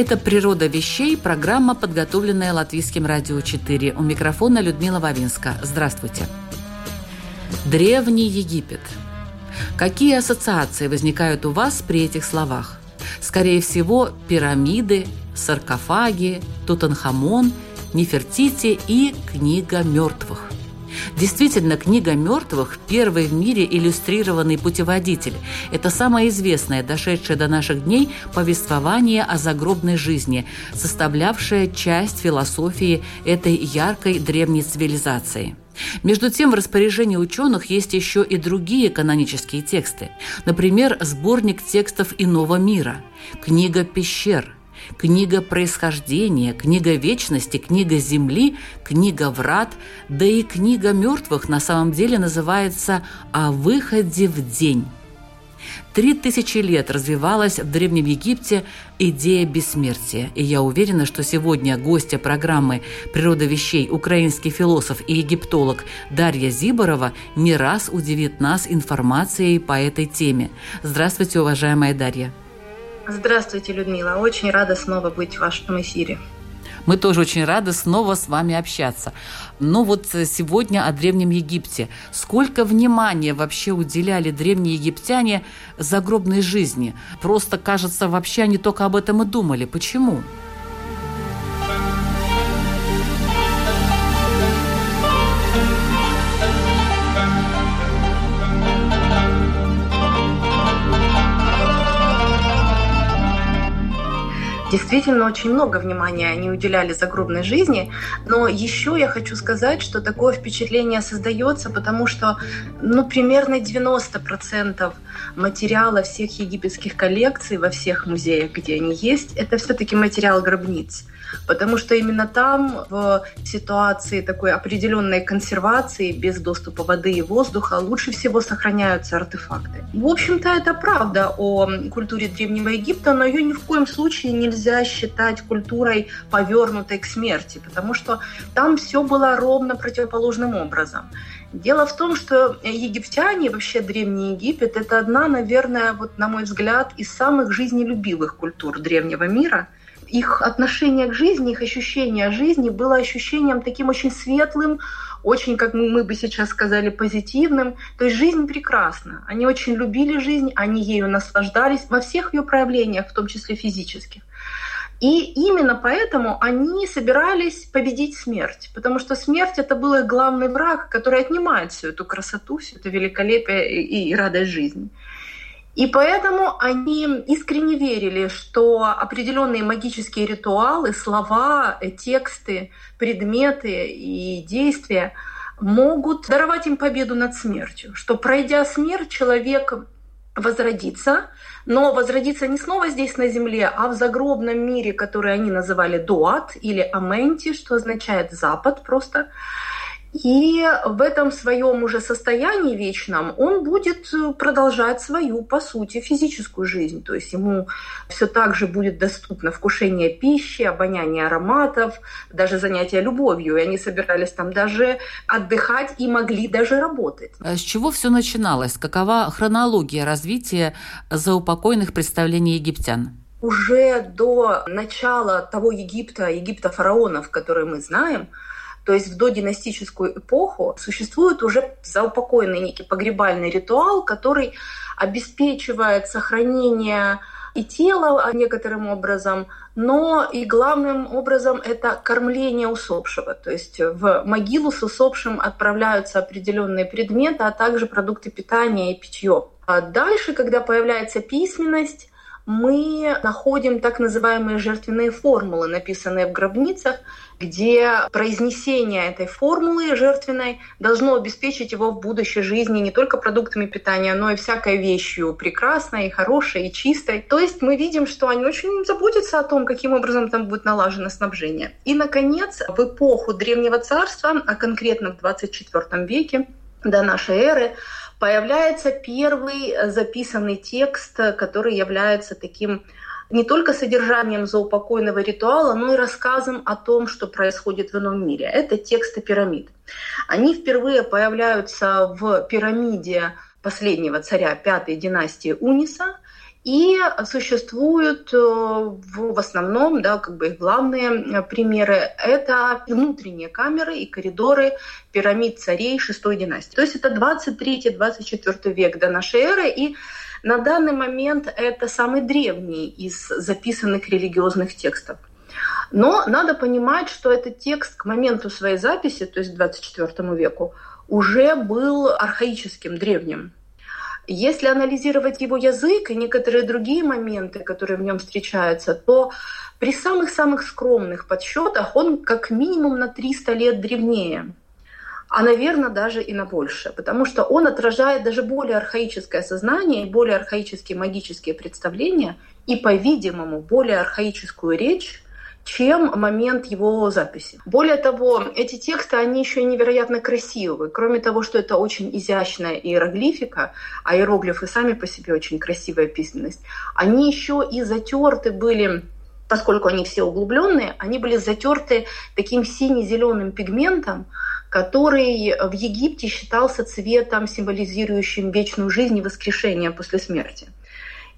Это «Природа вещей», программа, подготовленная Латвийским радио 4. У микрофона Людмила Вавинска. Здравствуйте. Древний Египет. Какие ассоциации возникают у вас при этих словах? Скорее всего, пирамиды, саркофаги, Тутанхамон, Нефертити и Книга мертвых. Действительно, книга мертвых – первый в мире иллюстрированный путеводитель. Это самое известное, дошедшее до наших дней, повествование о загробной жизни, составлявшее часть философии этой яркой древней цивилизации. Между тем, в распоряжении ученых есть еще и другие канонические тексты. Например, сборник текстов иного мира, книга пещер – книга происхождения, книга вечности, книга земли, книга врат, да и книга мертвых на самом деле называется «О выходе в день». Три тысячи лет развивалась в Древнем Египте идея бессмертия. И я уверена, что сегодня гостья программы «Природа вещей» украинский философ и египтолог Дарья Зиборова не раз удивит нас информацией по этой теме. Здравствуйте, уважаемая Дарья. Здравствуйте, Людмила. Очень рада снова быть в вашем эфире. Мы тоже очень рады снова с вами общаться. Но вот сегодня о Древнем Египте. Сколько внимания вообще уделяли древние египтяне загробной жизни? Просто, кажется, вообще они только об этом и думали. Почему? Почему? Действительно, очень много внимания они уделяли загробной жизни, но еще я хочу сказать, что такое впечатление создается, потому что ну, примерно 90% материала всех египетских коллекций во всех музеях, где они есть, это все-таки материал гробниц потому что именно там в ситуации такой определенной консервации без доступа воды и воздуха лучше всего сохраняются артефакты. В общем-то, это правда о культуре Древнего Египта, но ее ни в коем случае нельзя считать культурой, повернутой к смерти, потому что там все было ровно противоположным образом. Дело в том, что египтяне, вообще Древний Египет, это одна, наверное, вот на мой взгляд, из самых жизнелюбивых культур древнего мира – их отношение к жизни, их ощущение жизни было ощущением таким очень светлым, очень, как мы бы сейчас сказали, позитивным. То есть жизнь прекрасна. Они очень любили жизнь, они ею наслаждались во всех ее проявлениях, в том числе физических. И именно поэтому они собирались победить смерть, потому что смерть это был их главный враг, который отнимает всю эту красоту, все это великолепие и радость жизни. И поэтому они искренне верили, что определенные магические ритуалы, слова, тексты, предметы и действия могут даровать им победу над смертью, что пройдя смерть, человек возродится, но возродится не снова здесь на земле, а в загробном мире, который они называли Дуат или Аменти, что означает Запад просто. И в этом своем уже состоянии вечном он будет э, продолжать свою, по сути, физическую жизнь. То есть ему все так же будет доступно вкушение пищи, обоняние ароматов, даже занятия любовью. И они собирались там даже отдыхать и могли даже работать. А с чего все начиналось? Какова хронология развития заупокойных представлений египтян? Уже до начала того Египта, Египта фараонов, который мы знаем, то есть в додинастическую эпоху существует уже заупокойный некий погребальный ритуал, который обеспечивает сохранение и тела некоторым образом, но и главным образом это кормление усопшего. То есть в могилу с усопшим отправляются определенные предметы, а также продукты питания и питье. А дальше, когда появляется письменность, мы находим так называемые жертвенные формулы, написанные в гробницах, где произнесение этой формулы жертвенной должно обеспечить его в будущей жизни не только продуктами питания, но и всякой вещью прекрасной, хорошей, и чистой. То есть мы видим, что они очень заботятся о том, каким образом там будет налажено снабжение. И, наконец, в эпоху Древнего Царства, а конкретно в 24 веке до нашей эры, появляется первый записанный текст, который является таким не только содержанием заупокойного ритуала, но и рассказом о том, что происходит в ином мире. Это тексты пирамид. Они впервые появляются в пирамиде последнего царя пятой династии Униса – и существуют э, в, в основном, да, как бы их главные э, примеры, это внутренние камеры и коридоры пирамид царей шестой династии. То есть это 23-24 век до нашей эры, и на данный момент это самый древний из записанных религиозных текстов. Но надо понимать, что этот текст к моменту своей записи, то есть к 24 веку, уже был архаическим, древним. Если анализировать его язык и некоторые другие моменты, которые в нем встречаются, то при самых-самых скромных подсчетах он как минимум на 300 лет древнее а, наверное, даже и на больше, потому что он отражает даже более архаическое сознание и более архаические магические представления и, по-видимому, более архаическую речь, чем момент его записи. Более того, эти тексты, они еще и невероятно красивые. Кроме того, что это очень изящная иероглифика, а иероглифы сами по себе очень красивая письменность, они еще и затерты были поскольку они все углубленные, они были затерты таким сине-зеленым пигментом, который в Египте считался цветом, символизирующим вечную жизнь и воскрешение после смерти.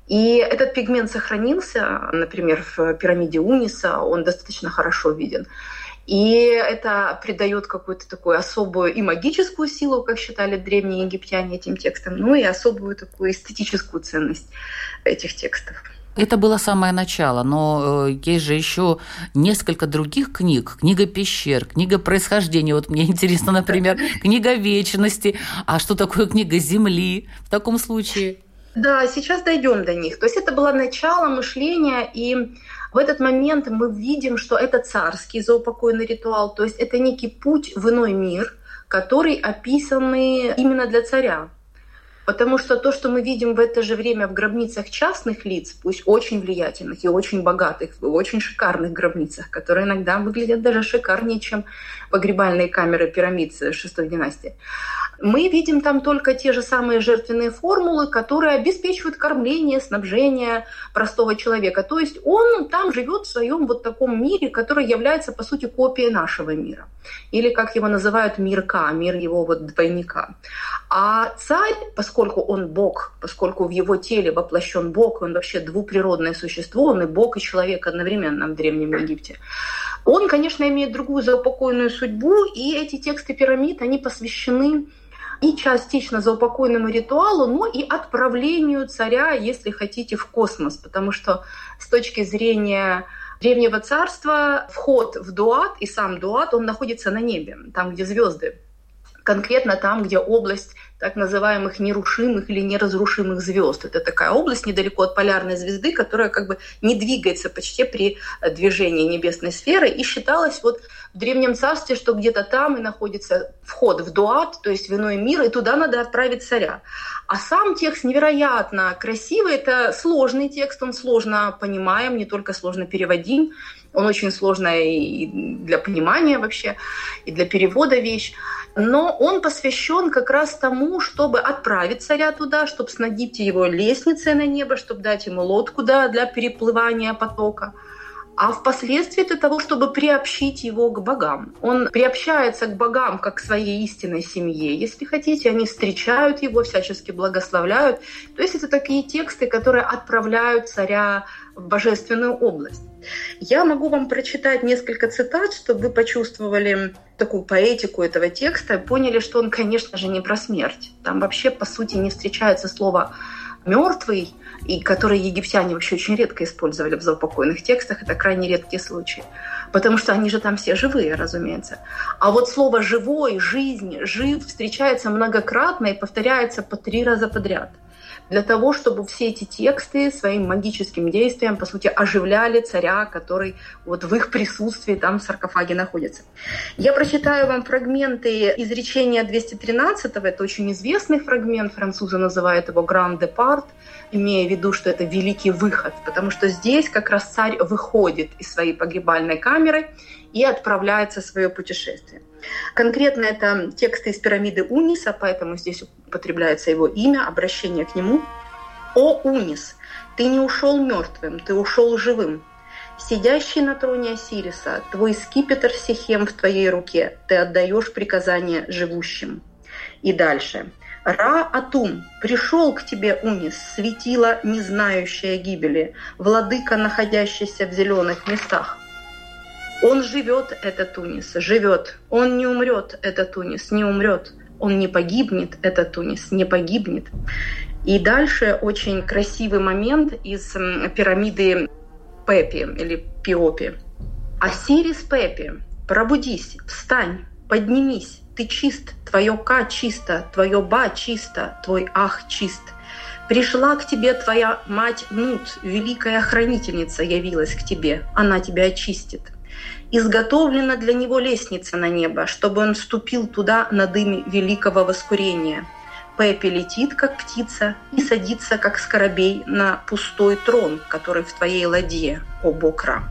И этот пигмент сохранился, например, в пирамиде Униса, он достаточно хорошо виден. И это придает какую-то такую особую и магическую силу, как считали древние египтяне этим текстом, ну и особую такую эстетическую ценность этих текстов. Это было самое начало, но э, есть же еще несколько других книг. Книга пещер, книга происхождения. Вот мне интересно, например, книга вечности. А что такое книга земли в таком случае? Да, сейчас дойдем до них. То есть это было начало мышления, и в этот момент мы видим, что это царский заупокойный ритуал, то есть это некий путь в иной мир, который описанный именно для царя. Потому что то, что мы видим в это же время в гробницах частных лиц, пусть очень влиятельных и очень богатых, в очень шикарных гробницах, которые иногда выглядят даже шикарнее, чем погребальные камеры пирамид шестой династии, мы видим там только те же самые жертвенные формулы, которые обеспечивают кормление, снабжение простого человека. То есть он там живет в своем вот таком мире, который является, по сути, копией нашего мира. Или, как его называют, мир К, мир его вот двойника. А царь, поскольку он Бог, поскольку в его теле воплощен Бог, он вообще двуприродное существо, он и Бог, и человек одновременно в Древнем Египте, он, конечно, имеет другую заупокойную судьбу, и эти тексты пирамид, они посвящены и частично заупокойному ритуалу, но и отправлению царя, если хотите, в космос, потому что с точки зрения Древнего царства вход в Дуат и сам Дуат, он находится на небе, там, где звезды конкретно там, где область так называемых нерушимых или неразрушимых звезд. Это такая область недалеко от полярной звезды, которая как бы не двигается почти при движении небесной сферы. И считалось вот в Древнем Царстве, что где-то там и находится вход в Дуат, то есть в иной мир, и туда надо отправить царя. А сам текст невероятно красивый. Это сложный текст, он сложно понимаем, не только сложно переводим. Он очень сложный и для понимания вообще, и для перевода вещь. Но он посвящен как раз тому, чтобы отправить царя туда, чтобы снабдить его лестницей на небо, чтобы дать ему лодку да, для переплывания потока а впоследствии для того, чтобы приобщить его к богам. Он приобщается к богам как к своей истинной семье, если хотите, они встречают его, всячески благословляют. То есть это такие тексты, которые отправляют царя в божественную область. Я могу вам прочитать несколько цитат, чтобы вы почувствовали такую поэтику этого текста, поняли, что он, конечно же, не про смерть. Там вообще, по сути, не встречается слово «мертвый», и которые египтяне вообще очень редко использовали в заупокойных текстах. Это крайне редкие случаи. Потому что они же там все живые, разумеется. А вот слово «живой», «жизнь», «жив» встречается многократно и повторяется по три раза подряд. Для того, чтобы все эти тексты своим магическим действием, по сути, оживляли царя, который вот в их присутствии там в саркофаге находится. Я прочитаю вам фрагменты изречения 213, это очень известный фрагмент, французы называют его «Grand Depart», имея в виду, что это великий выход, потому что здесь как раз царь выходит из своей погребальной камеры и отправляется в свое путешествие. Конкретно это тексты из пирамиды Униса, поэтому здесь употребляется его имя, обращение к нему. «О, Унис, ты не ушел мертвым, ты ушел живым. Сидящий на троне Осириса, твой скипетр Сихем в твоей руке, ты отдаешь приказания живущим». И дальше. Ра-Атум, пришел к тебе, Унис, светило, не знающее гибели, владыка, находящийся в зеленых местах. Он живет, этот Тунис, живет. Он не умрет, этот Тунис, не умрет. Он не погибнет, этот Тунис, не погибнет. И дальше очень красивый момент из пирамиды Пепи или Пиопи. Осирис Пепи, пробудись, встань, поднимись, ты чист, твое Ка чисто, твое Ба чисто, твой Ах чист. Пришла к тебе твоя мать Нут, великая хранительница явилась к тебе, она тебя очистит изготовлена для него лестница на небо, чтобы он вступил туда на дыме великого воскурения. Пеппи летит, как птица, и садится, как скоробей, на пустой трон, который в твоей ладье, о Бокра.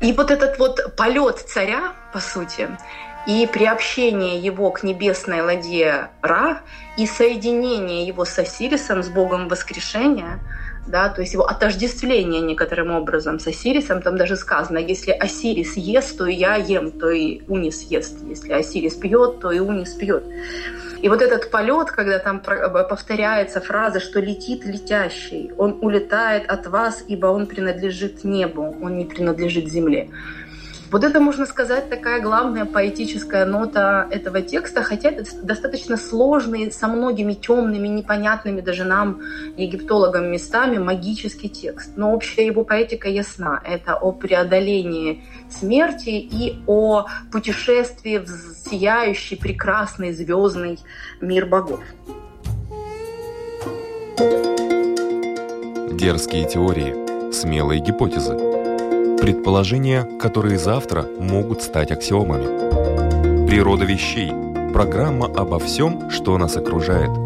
И вот этот вот полет царя, по сути, и приобщение его к небесной ладье Ра, и соединение его с Осирисом, с Богом воскрешения – да, то есть его отождествление некоторым образом с Осирисом, там даже сказано, если Осирис ест, то и я ем, то и Унис ест, если Осирис пьет, то и Унис пьет. И вот этот полет, когда там повторяется фраза, что летит летящий, он улетает от вас, ибо он принадлежит небу, он не принадлежит земле. Вот это, можно сказать, такая главная поэтическая нота этого текста, хотя это достаточно сложный, со многими темными, непонятными даже нам, египтологам, местами магический текст. Но общая его поэтика ясна. Это о преодолении смерти и о путешествии в сияющий, прекрасный, звездный мир богов. Дерзкие теории, смелые гипотезы – Предположения, которые завтра могут стать аксиомами. Природа вещей. Программа обо всем, что нас окружает –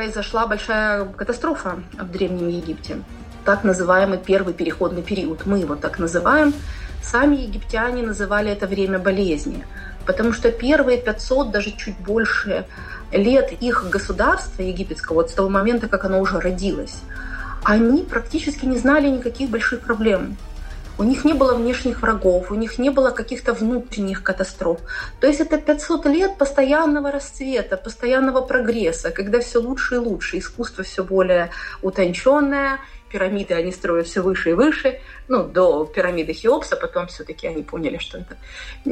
произошла большая катастрофа в Древнем Египте. Так называемый первый переходный период. Мы его так называем. Сами египтяне называли это время болезни. Потому что первые 500, даже чуть больше лет их государства египетского, вот с того момента, как оно уже родилось, они практически не знали никаких больших проблем. У них не было внешних врагов, у них не было каких-то внутренних катастроф. То есть это 500 лет постоянного расцвета, постоянного прогресса, когда все лучше и лучше, искусство все более утонченное, пирамиды они строят все выше и выше, ну, до пирамиды Хеопса, потом все-таки они поняли, что это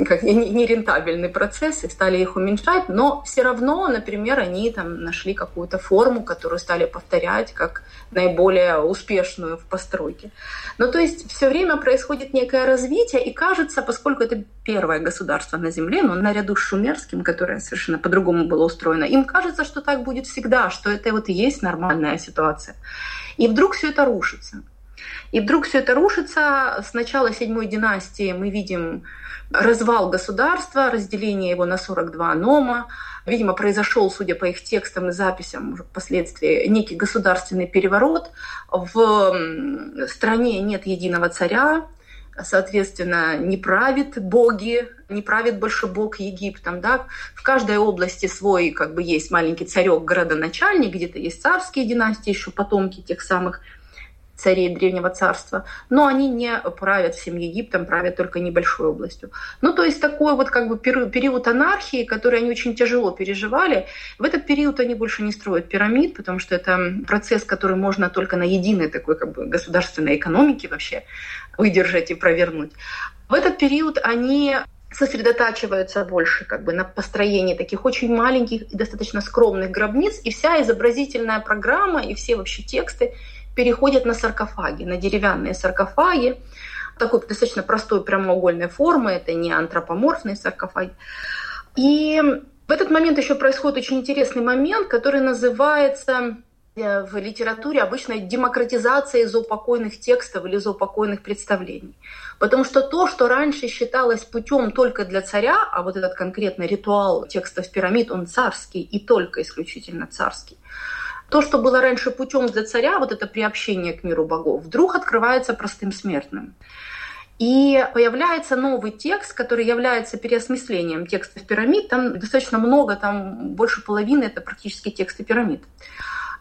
как нерентабельный процесс и стали их уменьшать, но все равно, например, они там нашли какую-то форму, которую стали повторять как наиболее успешную в постройке. Ну, то есть все время происходит некое развитие, и кажется, поскольку это первое государство на Земле, но наряду с шумерским, которое совершенно по-другому было устроено, им кажется, что так будет всегда, что это вот и есть нормальная ситуация. И вдруг все это рушится. И вдруг все это рушится. С начала седьмой династии мы видим развал государства, разделение его на 42 нома. Видимо, произошел, судя по их текстам и записям уже впоследствии, некий государственный переворот. В стране нет единого царя, соответственно, не правит боги, не правит больше бог Египтом, да, в каждой области свой, как бы, есть маленький царек, городоначальник, где-то есть царские династии, еще потомки тех самых царей Древнего Царства, но они не правят всем Египтом, правят только небольшой областью. Ну, то есть такой вот как бы период анархии, который они очень тяжело переживали. В этот период они больше не строят пирамид, потому что это процесс, который можно только на единой такой как бы государственной экономике вообще выдержать и провернуть. В этот период они сосредотачиваются больше как бы на построении таких очень маленьких и достаточно скромных гробниц, и вся изобразительная программа и все вообще тексты переходят на саркофаги, на деревянные саркофаги, такой достаточно простой прямоугольной формы, это не антропоморфные саркофаги. И в этот момент еще происходит очень интересный момент, который называется э, в литературе обычно демократизация изопокойных текстов или изопокойных представлений. Потому что то, что раньше считалось путем только для царя, а вот этот конкретный ритуал текстов пирамид, он царский и только исключительно царский, то, что было раньше путем для царя, вот это приобщение к миру богов, вдруг открывается простым смертным. И появляется новый текст, который является переосмыслением текстов пирамид. Там достаточно много, там больше половины это практически тексты пирамид.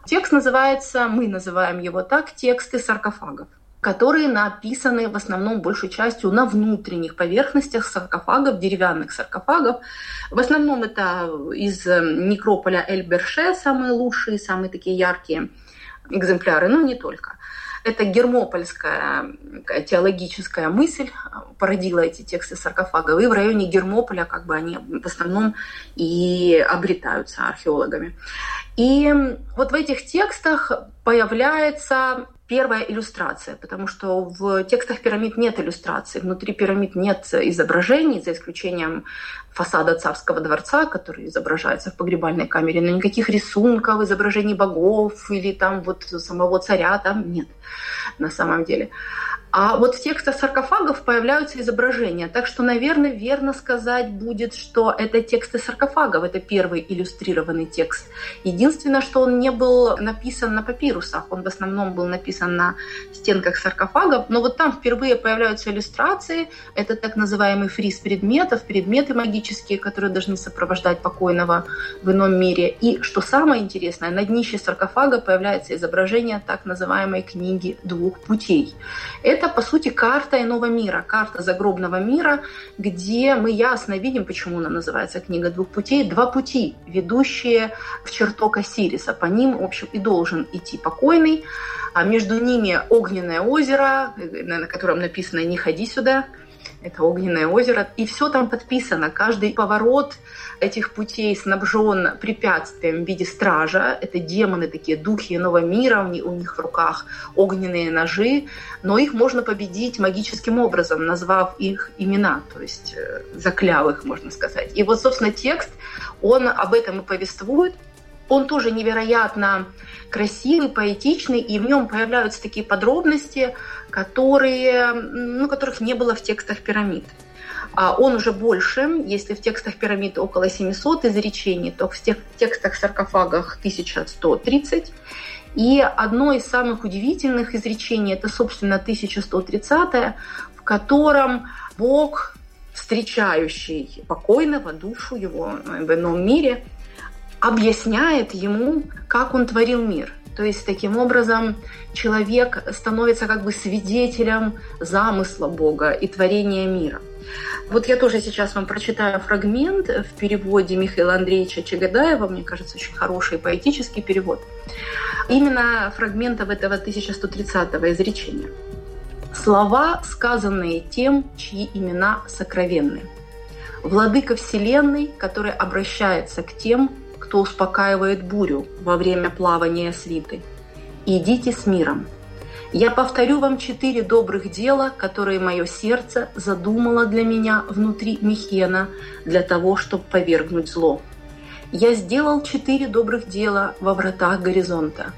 Текст называется, мы называем его так, тексты саркофагов которые написаны в основном большей частью на внутренних поверхностях саркофагов, деревянных саркофагов. В основном это из некрополя Эль-Берше самые лучшие, самые такие яркие экземпляры, но не только. Это гермопольская теологическая мысль породила эти тексты саркофагов. И в районе Гермополя как бы они в основном и обретаются археологами. И вот в этих текстах появляется первая иллюстрация, потому что в текстах пирамид нет иллюстраций, внутри пирамид нет изображений, за исключением фасада царского дворца, который изображается в погребальной камере, но никаких рисунков, изображений богов или там вот самого царя там нет на самом деле. А вот в текстах саркофагов появляются изображения. Так что, наверное, верно сказать будет, что это тексты саркофагов, это первый иллюстрированный текст. Единственное, что он не был написан на папирусах, он в основном был написан на стенках саркофагов, но вот там впервые появляются иллюстрации, это так называемый фриз предметов, предметы магические, которые должны сопровождать покойного в ином мире. И, что самое интересное, на днище саркофага появляется изображение так называемой книги двух путей. Это, по сути, карта иного мира, карта загробного мира, где мы ясно видим, почему она называется «Книга двух путей». Два пути, ведущие в чертог Осириса. По ним, в общем, и должен идти покойный. А между ними огненное озеро, на котором написано «Не ходи сюда», это огненное озеро, и все там подписано. Каждый поворот этих путей снабжен препятствием в виде стража. Это демоны, такие духи иного мира, у них в руках огненные ножи, но их можно победить магическим образом, назвав их имена, то есть э, закляв их, можно сказать. И вот, собственно, текст, он об этом и повествует. Он тоже невероятно красивый, поэтичный, и в нем появляются такие подробности, которые, ну, которых не было в текстах пирамид. А он уже больше, если в текстах пирамид около 700 изречений, то в текстах саркофагах 1130. И одно из самых удивительных изречений, это, собственно, 1130, в котором Бог, встречающий покойного душу его в ином мире, объясняет ему, как он творил мир. То есть таким образом человек становится как бы свидетелем замысла Бога и творения мира. Вот я тоже сейчас вам прочитаю фрагмент в переводе Михаила Андреевича Чагадаева, мне кажется, очень хороший поэтический перевод. Именно фрагментов этого 1130-го изречения. Слова, сказанные тем, чьи имена сокровенны. Владыка Вселенной, который обращается к тем, кто успокаивает бурю во время плавания свиты. Идите с миром. Я повторю вам четыре добрых дела, которые мое сердце задумало для меня внутри Михена для того, чтобы повергнуть зло. Я сделал четыре добрых дела во вратах горизонта.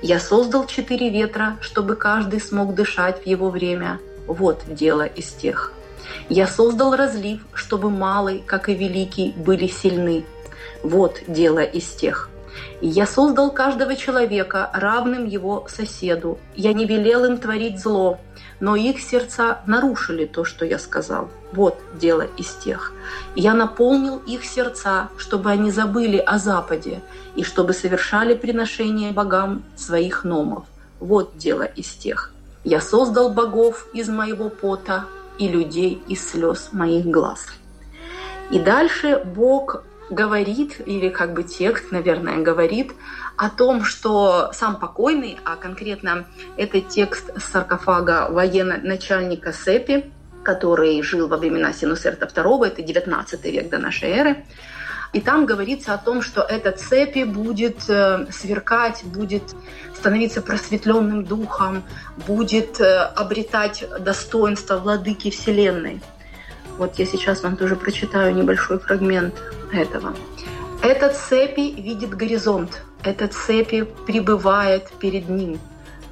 Я создал четыре ветра, чтобы каждый смог дышать в его время. Вот дело из тех. Я создал разлив, чтобы малый, как и великий, были сильны. Вот дело из тех. Я создал каждого человека равным его соседу. Я не велел им творить зло, но их сердца нарушили то, что я сказал. Вот дело из тех. Я наполнил их сердца, чтобы они забыли о Западе и чтобы совершали приношение богам своих номов. Вот дело из тех. Я создал богов из моего пота и людей из слез моих глаз. И дальше Бог говорит, или как бы текст, наверное, говорит о том, что сам покойный, а конкретно это текст саркофага военно-начальника Сепи, который жил во времена Синусерта II, это 19 век до нашей эры. И там говорится о том, что эта цепи будет э, сверкать, будет становиться просветленным духом, будет э, обретать достоинство владыки Вселенной. Вот я сейчас вам тоже прочитаю небольшой фрагмент этого. Этот цепи видит горизонт, этот цепи пребывает перед ним.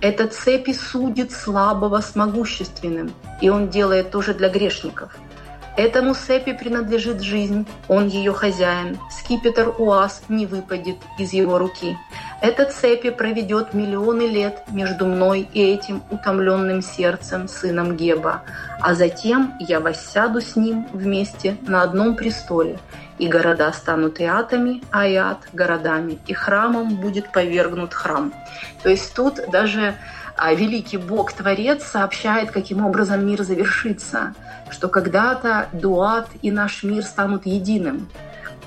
Этот цепи судит слабого с могущественным, и он делает тоже для грешников – Этому Сепи принадлежит жизнь, он ее хозяин. Скипетр УАЗ не выпадет из его руки. Этот Сепи проведет миллионы лет между мной и этим утомленным сердцем, сыном Геба. А затем я воссяду с ним вместе на одном престоле, и города станут иатами, а иат – городами, и храмом будет повергнут храм. То есть тут даже а великий Бог-творец сообщает, каким образом мир завершится, что когда-то дуат и наш мир станут единым.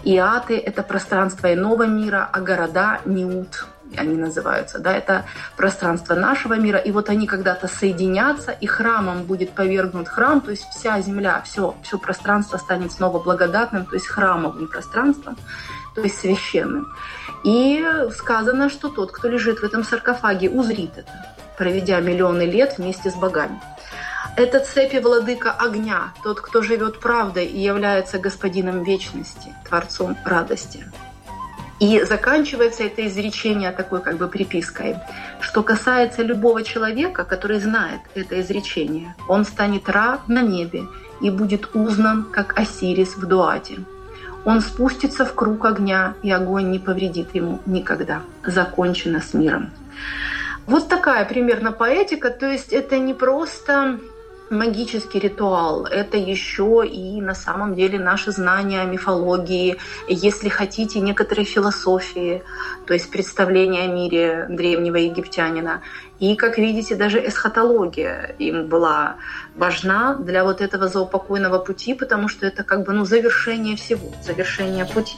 Иаты – это пространство иного мира, а города – неут, они называются. Да, это пространство нашего мира. И вот они когда-то соединятся, и храмом будет повергнут храм, то есть вся земля, все, все пространство станет снова благодатным, то есть храмовым пространством, то есть священным. И сказано, что тот, кто лежит в этом саркофаге, узрит это проведя миллионы лет вместе с богами. Это цепи владыка огня, тот, кто живет правдой и является господином вечности, творцом радости. И заканчивается это изречение такой как бы припиской, что касается любого человека, который знает это изречение, он станет Ра на небе и будет узнан, как Осирис в Дуате. Он спустится в круг огня, и огонь не повредит ему никогда. Закончено с миром. Вот такая примерно поэтика, то есть это не просто магический ритуал, это еще и на самом деле наши знания о мифологии, если хотите, некоторые философии, то есть представление о мире древнего египтянина. И, как видите, даже эсхатология им была важна для вот этого заупокойного пути, потому что это как бы ну, завершение всего, завершение пути.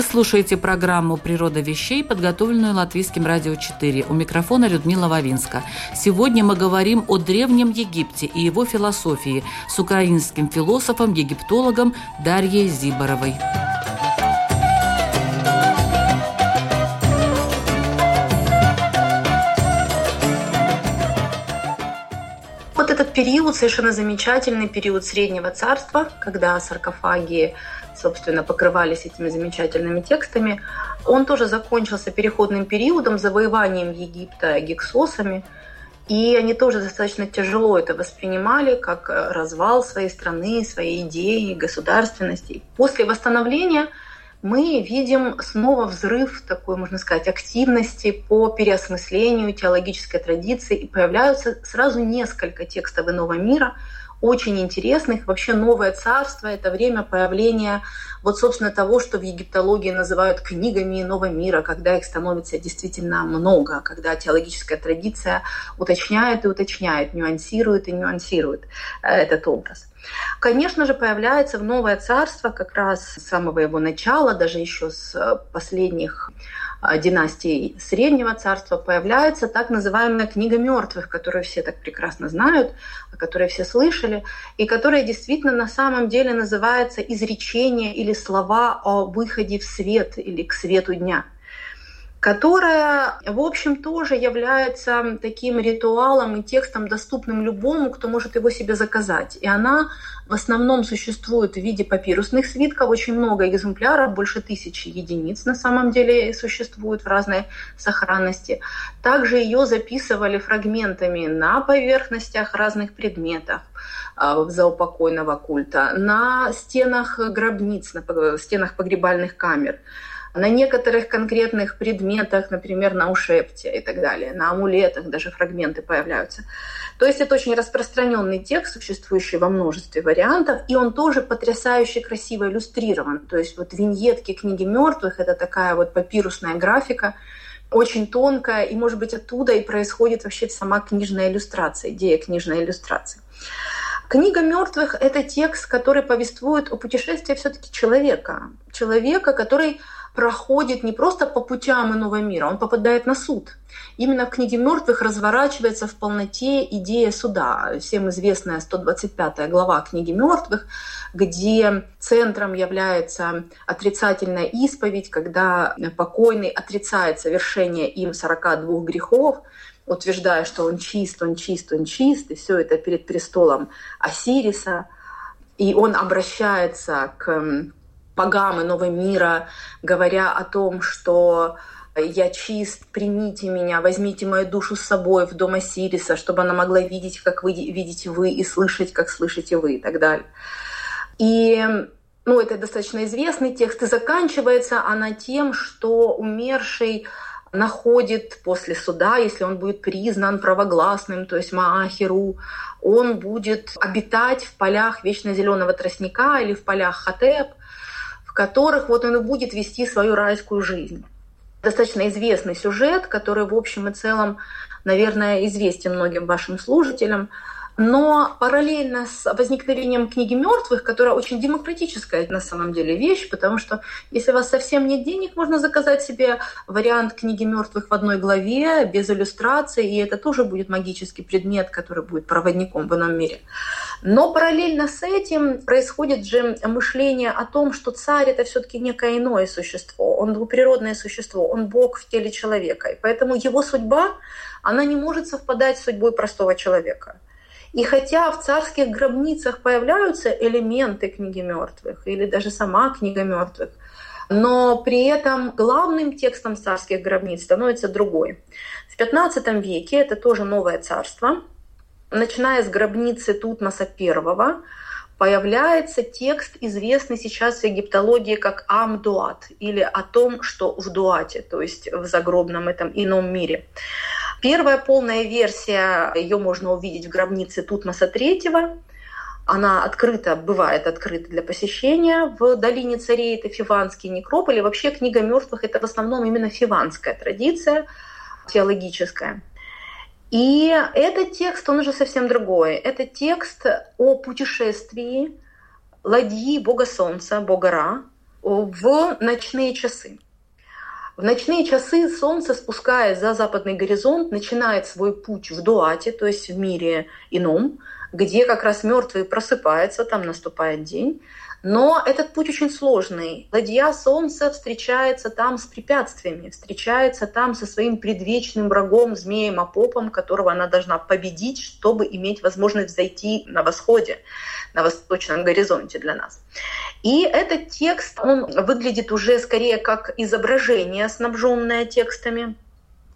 Вы слушаете программу «Природа вещей», подготовленную Латвийским радио 4. У микрофона Людмила Вавинска. Сегодня мы говорим о Древнем Египте и его философии с украинским философом, египтологом Дарьей Зиборовой. Вот этот период, совершенно замечательный период Среднего Царства, когда саркофаги собственно, покрывались этими замечательными текстами. Он тоже закончился переходным периодом, завоеванием Египта гексосами. И они тоже достаточно тяжело это воспринимали, как э, развал своей страны, своей идеи, государственности. После восстановления мы видим снова взрыв такой, можно сказать, активности по переосмыслению теологической традиции, и появляются сразу несколько текстов иного мира – очень интересных. Вообще новое царство – это время появления вот, собственно, того, что в египтологии называют книгами нового мира, когда их становится действительно много, когда теологическая традиция уточняет и уточняет, нюансирует и нюансирует э, этот образ. Конечно же, появляется в новое царство как раз с самого его начала, даже еще с э, последних а, династий Среднего Царства появляется так называемая книга мертвых, которую все так прекрасно знают, о которой все слышали, и которая действительно на самом деле называется изречение или слова о выходе в свет или к свету дня которая, в общем, тоже является таким ритуалом и текстом, доступным любому, кто может его себе заказать. И она в основном существует в виде папирусных свитков, очень много экземпляров, больше тысячи единиц на самом деле существует в разной сохранности. Также ее записывали фрагментами на поверхностях разных предметов а, заупокойного культа, на стенах гробниц, на стенах погребальных камер на некоторых конкретных предметах, например, на ушепте и так далее, на амулетах даже фрагменты появляются. То есть это очень распространенный текст, существующий во множестве вариантов, и он тоже потрясающе красиво иллюстрирован. То есть вот виньетки книги мертвых – это такая вот папирусная графика, очень тонкая, и, может быть, оттуда и происходит вообще сама книжная иллюстрация, идея книжной иллюстрации. Книга мертвых – это текст, который повествует о путешествии все-таки человека. Человека, который проходит не просто по путям иного мира, он попадает на суд. Именно в книге мертвых разворачивается в полноте идея суда. Всем известная 125 глава книги мертвых, где центром является отрицательная исповедь, когда покойный отрицает совершение им 42 грехов, утверждая, что он чист, он чист, он чист, и все это перед престолом Осириса. И он обращается к богам иного мира, говоря о том, что я чист, примите меня, возьмите мою душу с собой в дом Осириса, чтобы она могла видеть, как вы видите вы, и слышать, как слышите вы, и так далее. И ну, это достаточно известный текст, и заканчивается она тем, что умерший находит после суда, если он будет признан правогласным, то есть Маахиру, он будет обитать в полях вечно зеленого тростника или в полях Хатеп, в которых вот он и будет вести свою райскую жизнь. Достаточно известный сюжет, который в общем и целом, наверное, известен многим вашим служителям – но параллельно с возникновением книги мертвых, которая очень демократическая на самом деле вещь, потому что если у вас совсем нет денег, можно заказать себе вариант книги мертвых в одной главе, без иллюстрации, и это тоже будет магический предмет, который будет проводником в ином мире. Но параллельно с этим происходит же мышление о том, что царь это все-таки некое иное существо, он двуприродное существо, он Бог в теле человека, и поэтому его судьба, она не может совпадать с судьбой простого человека. И хотя в царских гробницах появляются элементы книги мертвых или даже сама книга мертвых, но при этом главным текстом царских гробниц становится другой. В XV веке это тоже новое царство. Начиная с гробницы Тутмоса I, появляется текст, известный сейчас в египтологии как Амдуат, или о том, что в Дуате, то есть в загробном этом ином мире. Первая полная версия, ее можно увидеть в гробнице Тутмоса III. Она открыта, бывает открыта для посещения в долине царей, это Фиванский некрополь. И вообще книга мертвых это в основном именно фиванская традиция теологическая. И этот текст, он уже совсем другой. Это текст о путешествии ладьи бога солнца, бога Ра, в ночные часы. В ночные часы солнце, спускаясь за западный горизонт, начинает свой путь в Дуате, то есть в мире ином, где как раз мертвые просыпаются, там наступает день. Но этот путь очень сложный. Ладья Солнца встречается там с препятствиями, встречается там со своим предвечным врагом, змеем Апопом, которого она должна победить, чтобы иметь возможность зайти на восходе, на восточном горизонте для нас. И этот текст, он выглядит уже скорее как изображение, снабженное текстами.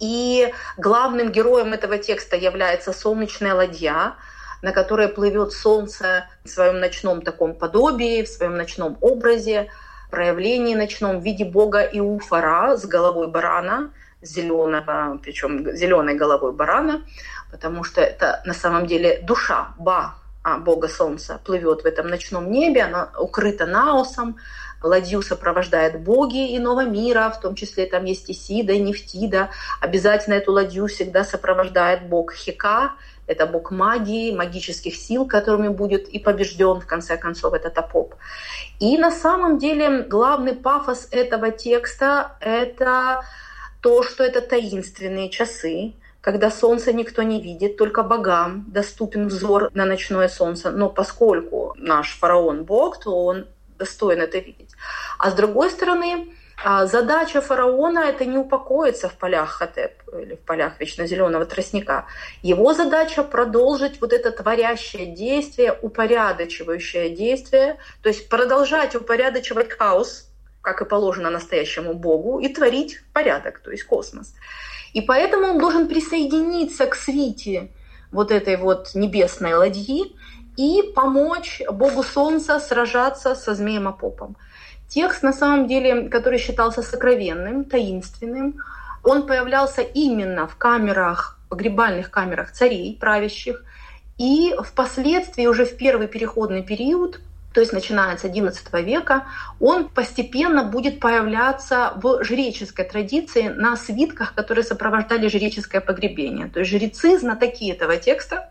И главным героем этого текста является солнечная ладья, на которой плывет солнце в своем ночном таком подобии, в своем ночном образе, проявлении ночном в виде бога Иуфара с головой барана, зеленого, причем зеленой головой барана, потому что это на самом деле душа Ба, а, бога солнца, плывет в этом ночном небе, она укрыта наосом, ладью сопровождает боги иного мира, в том числе там есть Исида Нефтида. Обязательно эту ладью всегда сопровождает бог Хика, это бог магии, магических сил, которыми будет и побежден, в конце концов, этот Апоп. И на самом деле главный пафос этого текста – это то, что это таинственные часы, когда солнце никто не видит, только богам доступен взор на ночное солнце. Но поскольку наш фараон бог, то он достоин это видеть. А с другой стороны, задача фараона – это не упокоиться в полях Хатеп или в полях вечно зеленого тростника. Его задача – продолжить вот это творящее действие, упорядочивающее действие, то есть продолжать упорядочивать хаос, как и положено настоящему Богу, и творить порядок, то есть космос. И поэтому он должен присоединиться к свите вот этой вот небесной ладьи и помочь Богу Солнца сражаться со змеем Апопом. Текст, на самом деле, который считался сокровенным, таинственным, он появлялся именно в камерах, погребальных камерах царей правящих, и впоследствии, уже в первый переходный период, то есть начиная с XI века, он постепенно будет появляться в жреческой традиции на свитках, которые сопровождали жреческое погребение. То есть жрецы, знатоки этого текста,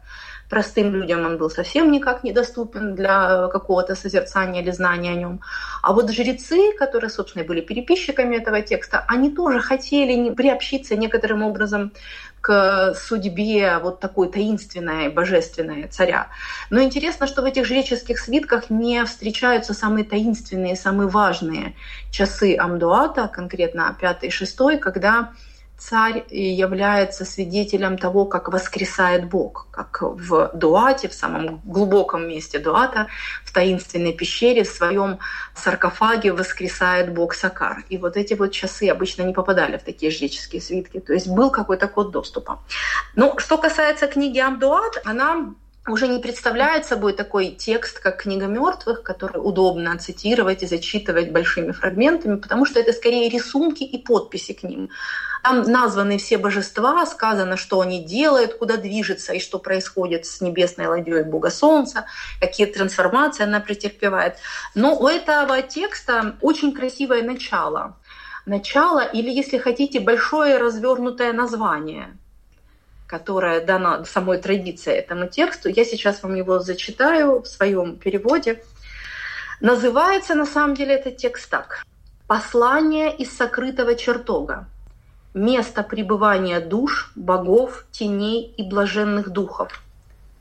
простым людям он был совсем никак недоступен для какого-то созерцания или знания о нем. А вот жрецы, которые, собственно, были переписчиками этого текста, они тоже хотели приобщиться некоторым образом к судьбе вот такой таинственной, божественной царя. Но интересно, что в этих жреческих свитках не встречаются самые таинственные, самые важные часы Амдуата, конкретно пятый и шестой, когда царь является свидетелем того, как воскресает Бог, как в Дуате, в самом глубоком месте Дуата, в таинственной пещере, в своем саркофаге воскресает Бог Сакар. И вот эти вот часы обычно не попадали в такие жреческие свитки, то есть был какой-то код доступа. Но что касается книги Амдуат, она уже не представляет собой такой текст, как книга мертвых, который удобно цитировать и зачитывать большими фрагментами, потому что это скорее рисунки и подписи к ним. Там названы все божества, сказано, что они делают, куда движется и что происходит с небесной ладьей Бога Солнца, какие трансформации она претерпевает. Но у этого текста очень красивое начало. Начало или, если хотите, большое развернутое название – которое дано самой традицией этому тексту. Я сейчас вам его зачитаю в своем переводе. Называется на самом деле этот текст так. «Послание из сокрытого чертога место пребывания душ, богов, теней и блаженных духов,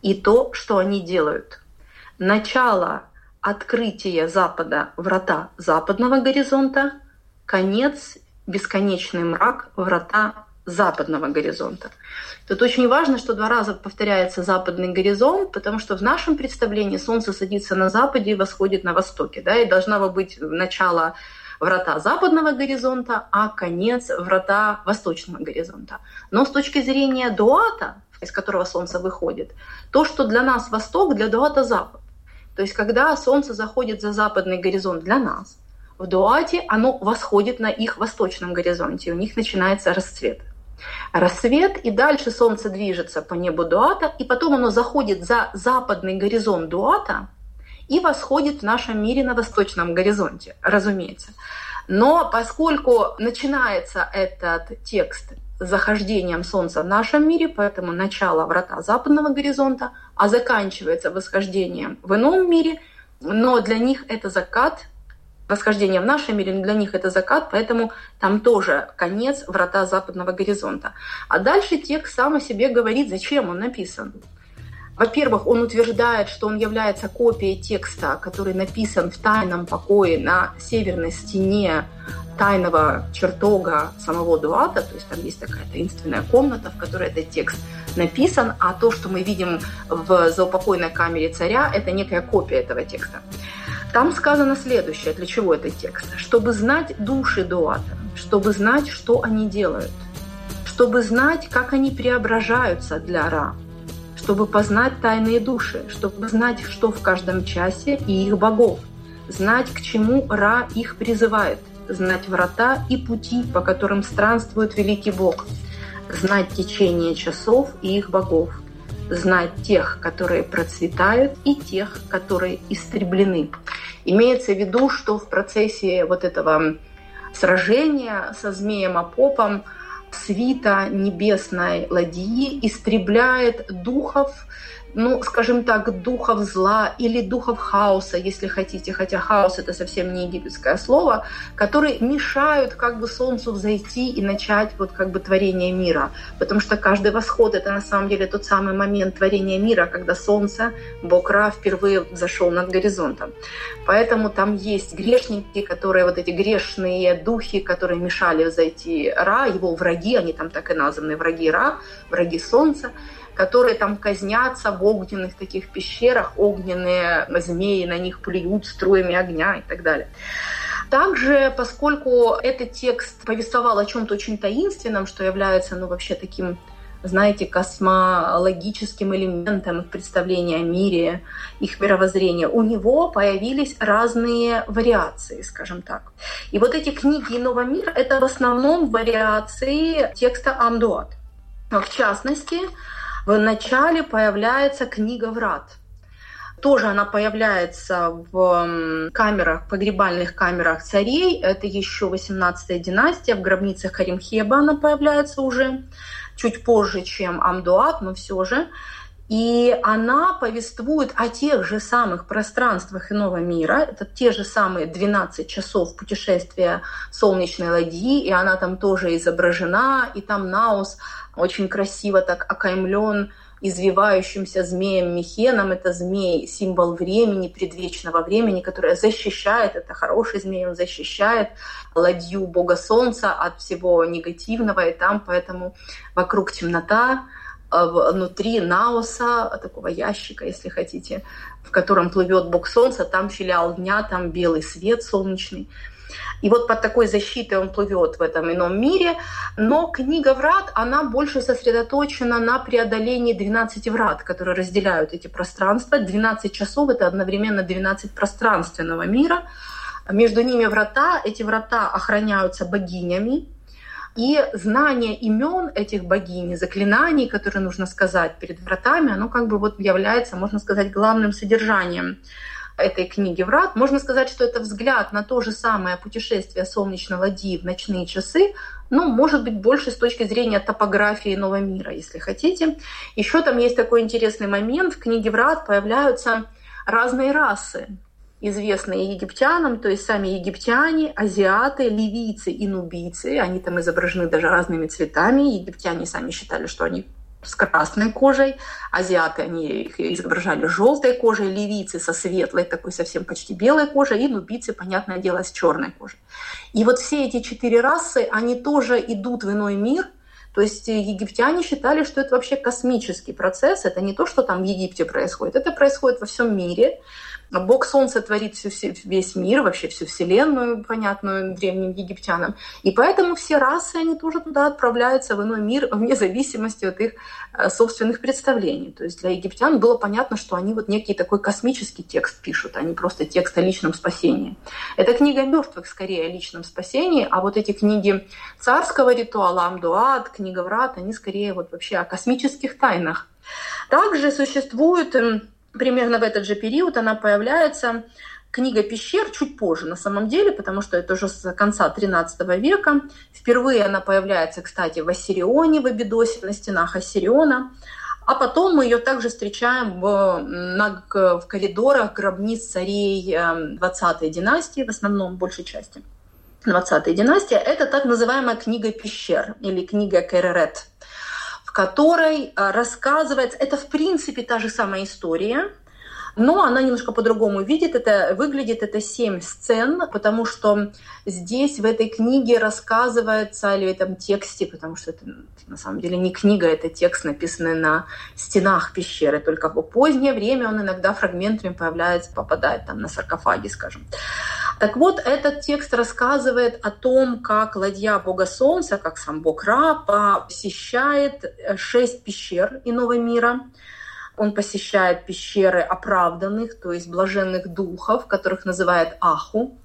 и то, что они делают. Начало открытия Запада – врата западного горизонта, конец – бесконечный мрак – врата западного горизонта. Тут очень важно, что два раза повторяется западный горизонт, потому что в нашем представлении Солнце садится на западе и восходит на востоке, да, и должна быть начало врата западного горизонта, а конец врата восточного горизонта. Но с точки зрения дуата, из которого Солнце выходит, то, что для нас восток, для дуата запад. То есть когда Солнце заходит за западный горизонт для нас, в дуате оно восходит на их восточном горизонте, у них начинается расцвет. Рассвет, и дальше Солнце движется по небу Дуата, и потом оно заходит за западный горизонт Дуата – и восходит в нашем мире на восточном горизонте, разумеется. Но поскольку начинается этот текст захождением Солнца в нашем мире, поэтому начало врата западного горизонта, а заканчивается восхождением в ином мире, но для них это закат, восхождение в нашем мире, для них это закат, поэтому там тоже конец врата западного горизонта. А дальше текст сам о себе говорит, зачем он написан. Во-первых, он утверждает, что он является копией текста, который написан в тайном покое на северной стене тайного чертога самого Дуата, то есть там есть такая таинственная комната, в которой этот текст написан, а то, что мы видим в заупокойной камере царя, это некая копия этого текста. Там сказано следующее, для чего этот текст. Чтобы знать души Дуата, чтобы знать, что они делают, чтобы знать, как они преображаются для Ра, чтобы познать тайные души, чтобы знать, что в каждом часе и их богов, знать, к чему Ра их призывает, знать врата и пути, по которым странствует великий Бог, знать течение часов и их богов, знать тех, которые процветают, и тех, которые истреблены. Имеется в виду, что в процессе вот этого сражения со змеем Апопом свита небесной ладьи истребляет духов, ну, скажем так, духов зла или духов хаоса, если хотите, хотя хаос это совсем не египетское слово, которые мешают как бы солнцу взойти и начать вот как бы творение мира. Потому что каждый восход это на самом деле тот самый момент творения мира, когда солнце, Бог Ра впервые зашел над горизонтом. Поэтому там есть грешники, которые вот эти грешные духи, которые мешали взойти Ра, его враги, они там так и названы, враги Ра, враги солнца, которые там казнятся в огненных таких пещерах, огненные змеи на них плюют струями огня и так далее. Также, поскольку этот текст повествовал о чем-то очень таинственном, что является, ну, вообще таким знаете, космологическим элементом их представления о мире, их мировоззрения, у него появились разные вариации, скажем так. И вот эти книги иного мира — это в основном вариации текста Амдуат. В частности, в начале появляется книга врат. Тоже она появляется в камерах, погребальных камерах царей. Это еще 18 династия. В гробницах Каримхеба она появляется уже чуть позже, чем Амдуат, но все же. И она повествует о тех же самых пространствах иного мира. Это те же самые 12 часов путешествия солнечной ладьи, и она там тоже изображена, и там Наус очень красиво так окаймлен извивающимся змеем Михеном. Это змей, символ времени, предвечного времени, который защищает, это хороший змей, он защищает ладью бога солнца от всего негативного, и там поэтому вокруг темнота, внутри наоса, такого ящика, если хотите, в котором плывет бог солнца, там филиал дня, там белый свет солнечный. И вот под такой защитой он плывет в этом ином мире. Но книга врат, она больше сосредоточена на преодолении 12 врат, которые разделяют эти пространства. 12 часов — это одновременно 12 пространственного мира. Между ними врата. Эти врата охраняются богинями, и знание имен этих богинь, заклинаний, которые нужно сказать перед вратами, оно как бы вот является, можно сказать, главным содержанием этой книги «Врат». Можно сказать, что это взгляд на то же самое путешествие солнечной ладьи в ночные часы, ну, может быть, больше с точки зрения топографии нового мира, если хотите. Еще там есть такой интересный момент. В книге «Врат» появляются разные расы известные египтянам, то есть сами египтяне, азиаты, ливийцы и нубийцы, они там изображены даже разными цветами. Египтяне сами считали, что они с красной кожей, азиаты, они их изображали желтой кожей, ливийцы со светлой, такой совсем почти белой кожей, и нубийцы, понятное дело, с черной кожей. И вот все эти четыре расы, они тоже идут в иной мир, то есть египтяне считали, что это вообще космический процесс, это не то, что там в Египте происходит, это происходит во всем мире. Бог Солнца творит всю, весь мир, вообще всю Вселенную, понятную древним египтянам. И поэтому все расы, они тоже туда отправляются, в иной мир, вне зависимости от их э, собственных представлений. То есть для египтян было понятно, что они вот некий такой космический текст пишут, а не просто текст о личном спасении. Это книга мертвых, скорее, о личном спасении, а вот эти книги царского ритуала, Амдуат, книга Врат, они скорее вот вообще о космических тайнах. Также существует эм, примерно в этот же период она появляется. Книга пещер чуть позже на самом деле, потому что это уже с конца XIII века. Впервые она появляется, кстати, в Ассирионе, в Эбидосе, на стенах Ассириона. А потом мы ее также встречаем в, на, в коридорах гробниц царей 20-й эм, династии, в основном, большей части 20-й династии. Это так называемая книга пещер или книга Керерет которой а, рассказывается, это в принципе та же самая история, но она немножко по-другому видит это, выглядит это семь сцен, потому что здесь в этой книге рассказывается, или в этом тексте, потому что это на самом деле не книга, это текст, написанный на стенах пещеры, только в позднее время он иногда фрагментами появляется, попадает там на саркофаги, скажем. Так вот, этот текст рассказывает о том, как ладья бога солнца, как сам бог Ра, посещает э, шесть пещер иного мира. Он посещает пещеры оправданных, то есть блаженных духов, которых называет Аху.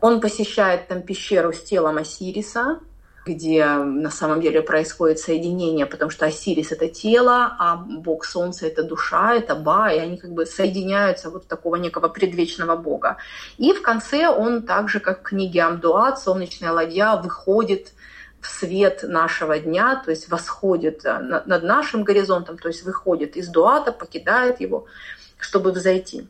Он посещает там пещеру с телом Осириса, где на самом деле происходит соединение, потому что Осирис — это тело, а бог Солнца — это душа, это Ба, и они как бы соединяются вот такого некого предвечного бога. И в конце он так же, как в книге Амдуат, солнечная ладья выходит в свет нашего дня, то есть восходит э, над нашим горизонтом, то есть выходит из дуата, покидает его, чтобы взойти.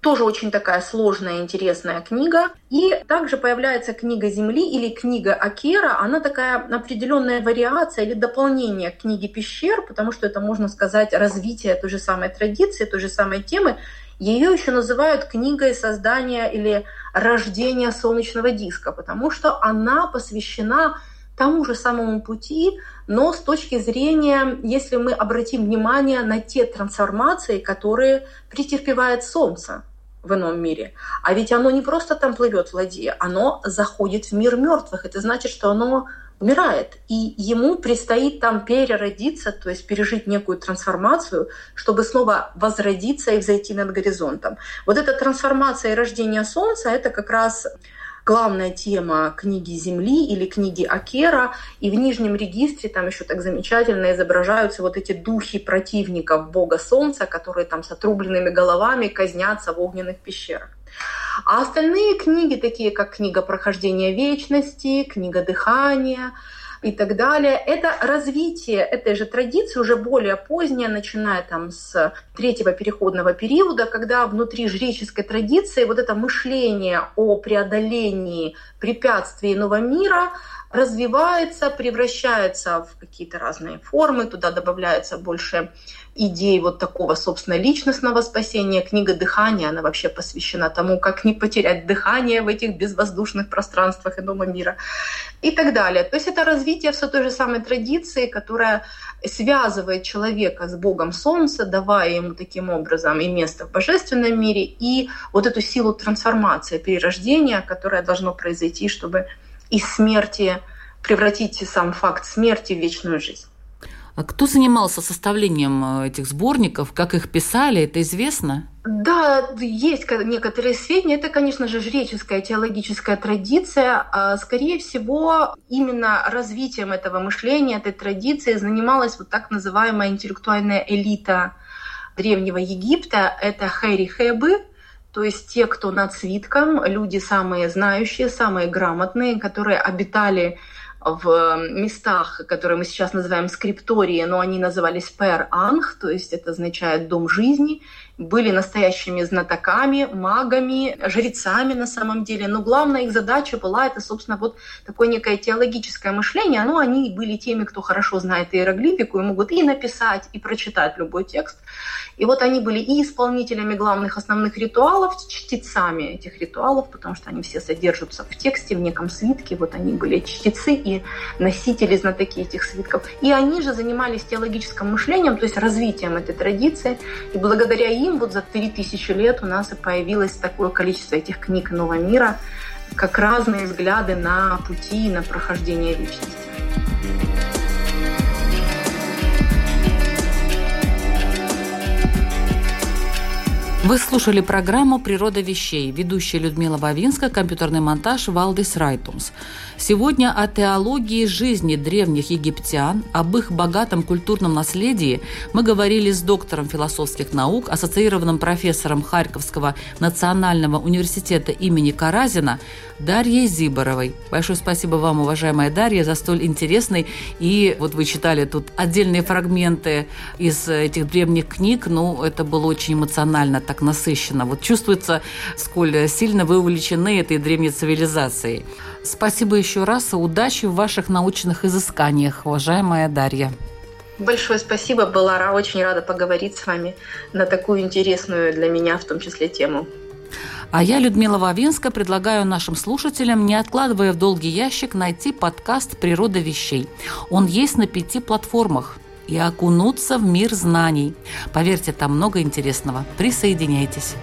Тоже очень такая сложная, интересная книга. И также появляется книга Земли или книга Акера. Она такая определенная вариация или дополнение к книге Пещер, потому что это, можно сказать, развитие той же самой традиции, той же самой темы. Ее еще называют книгой создания или рождения солнечного диска, потому что она посвящена тому же самому пути, но с точки зрения, если мы обратим внимание на те трансформации, которые претерпевает Солнце в ином мире. А ведь оно не просто там плывет в ладье, оно заходит в мир мертвых. Это значит, что оно умирает. И ему предстоит там переродиться, то есть пережить некую трансформацию, чтобы снова возродиться и взойти над горизонтом. Вот эта трансформация и рождение Солнца — это как раз главная тема книги Земли или книги Акера, и в нижнем регистре там еще так замечательно изображаются вот эти духи противников бога Солнца, которые там с отрубленными головами казнятся в огненных пещерах. А остальные книги, такие как книга прохождения вечности, книга дыхания, и так далее. Это развитие этой же традиции уже более позднее, начиная там с третьего переходного периода, когда внутри жреческой традиции вот это мышление о преодолении препятствий нового мира развивается, превращается в какие-то разные формы, туда добавляется больше идей вот такого, собственно, личностного спасения. Книга «Дыхание», она вообще посвящена тому, как не потерять дыхание в этих безвоздушных пространствах иного мира и так далее. То есть это развитие все той же самой традиции, которая связывает человека с Богом Солнца, давая ему таким образом и место в божественном мире, и вот эту силу трансформации, перерождения, которое должно произойти, чтобы из смерти превратить сам факт смерти в вечную жизнь. А кто занимался составлением э, этих сборников? Как их писали? Это известно? Да, есть некоторые сведения. Это, конечно же, жреческая теологическая традиция. А, скорее всего, именно развитием этого мышления, этой традиции занималась вот так называемая интеллектуальная элита Древнего Египта. Это хэри хэбы, то есть те, кто над свитком, люди самые знающие, самые грамотные, которые обитали в местах, которые мы сейчас называем скриптории, но они назывались пер анх, то есть это означает дом жизни, были настоящими знатоками, магами, жрецами на самом деле. Но главная их задача была это, собственно, вот такое некое теологическое мышление. Ну, они были теми, кто хорошо знает иероглифику и могут и написать, и прочитать любой текст. И вот они были и исполнителями главных основных ритуалов, чтецами этих ритуалов, потому что они все содержатся в тексте, в неком свитке. Вот они были чтецы и носители, знатоки этих свитков. И они же занимались теологическим мышлением, то есть развитием этой традиции. И благодаря им вот за 3000 лет у нас и появилось такое количество этих книг нового мира, как разные взгляды на пути, на прохождение вечности. Вы слушали программу «Природа вещей». Ведущая Людмила Вавинска, компьютерный монтаж Валдис Райтумс. Сегодня о теологии жизни древних египтян, об их богатом культурном наследии мы говорили с доктором философских наук, ассоциированным профессором Харьковского национального университета имени Каразина Дарьей Зиборовой. Большое спасибо вам, уважаемая Дарья, за столь интересный и вот вы читали тут отдельные фрагменты из этих древних книг, ну, это было очень эмоционально, так насыщенно. Вот чувствуется, сколь сильно вы увлечены этой древней цивилизацией. Спасибо еще раз и удачи в ваших научных изысканиях, уважаемая Дарья. Большое спасибо, была очень рада поговорить с вами на такую интересную для меня в том числе тему. А я, Людмила Вавинска, предлагаю нашим слушателям, не откладывая в долгий ящик, найти подкаст «Природа вещей». Он есть на пяти платформах и окунуться в мир знаний. Поверьте, там много интересного. Присоединяйтесь.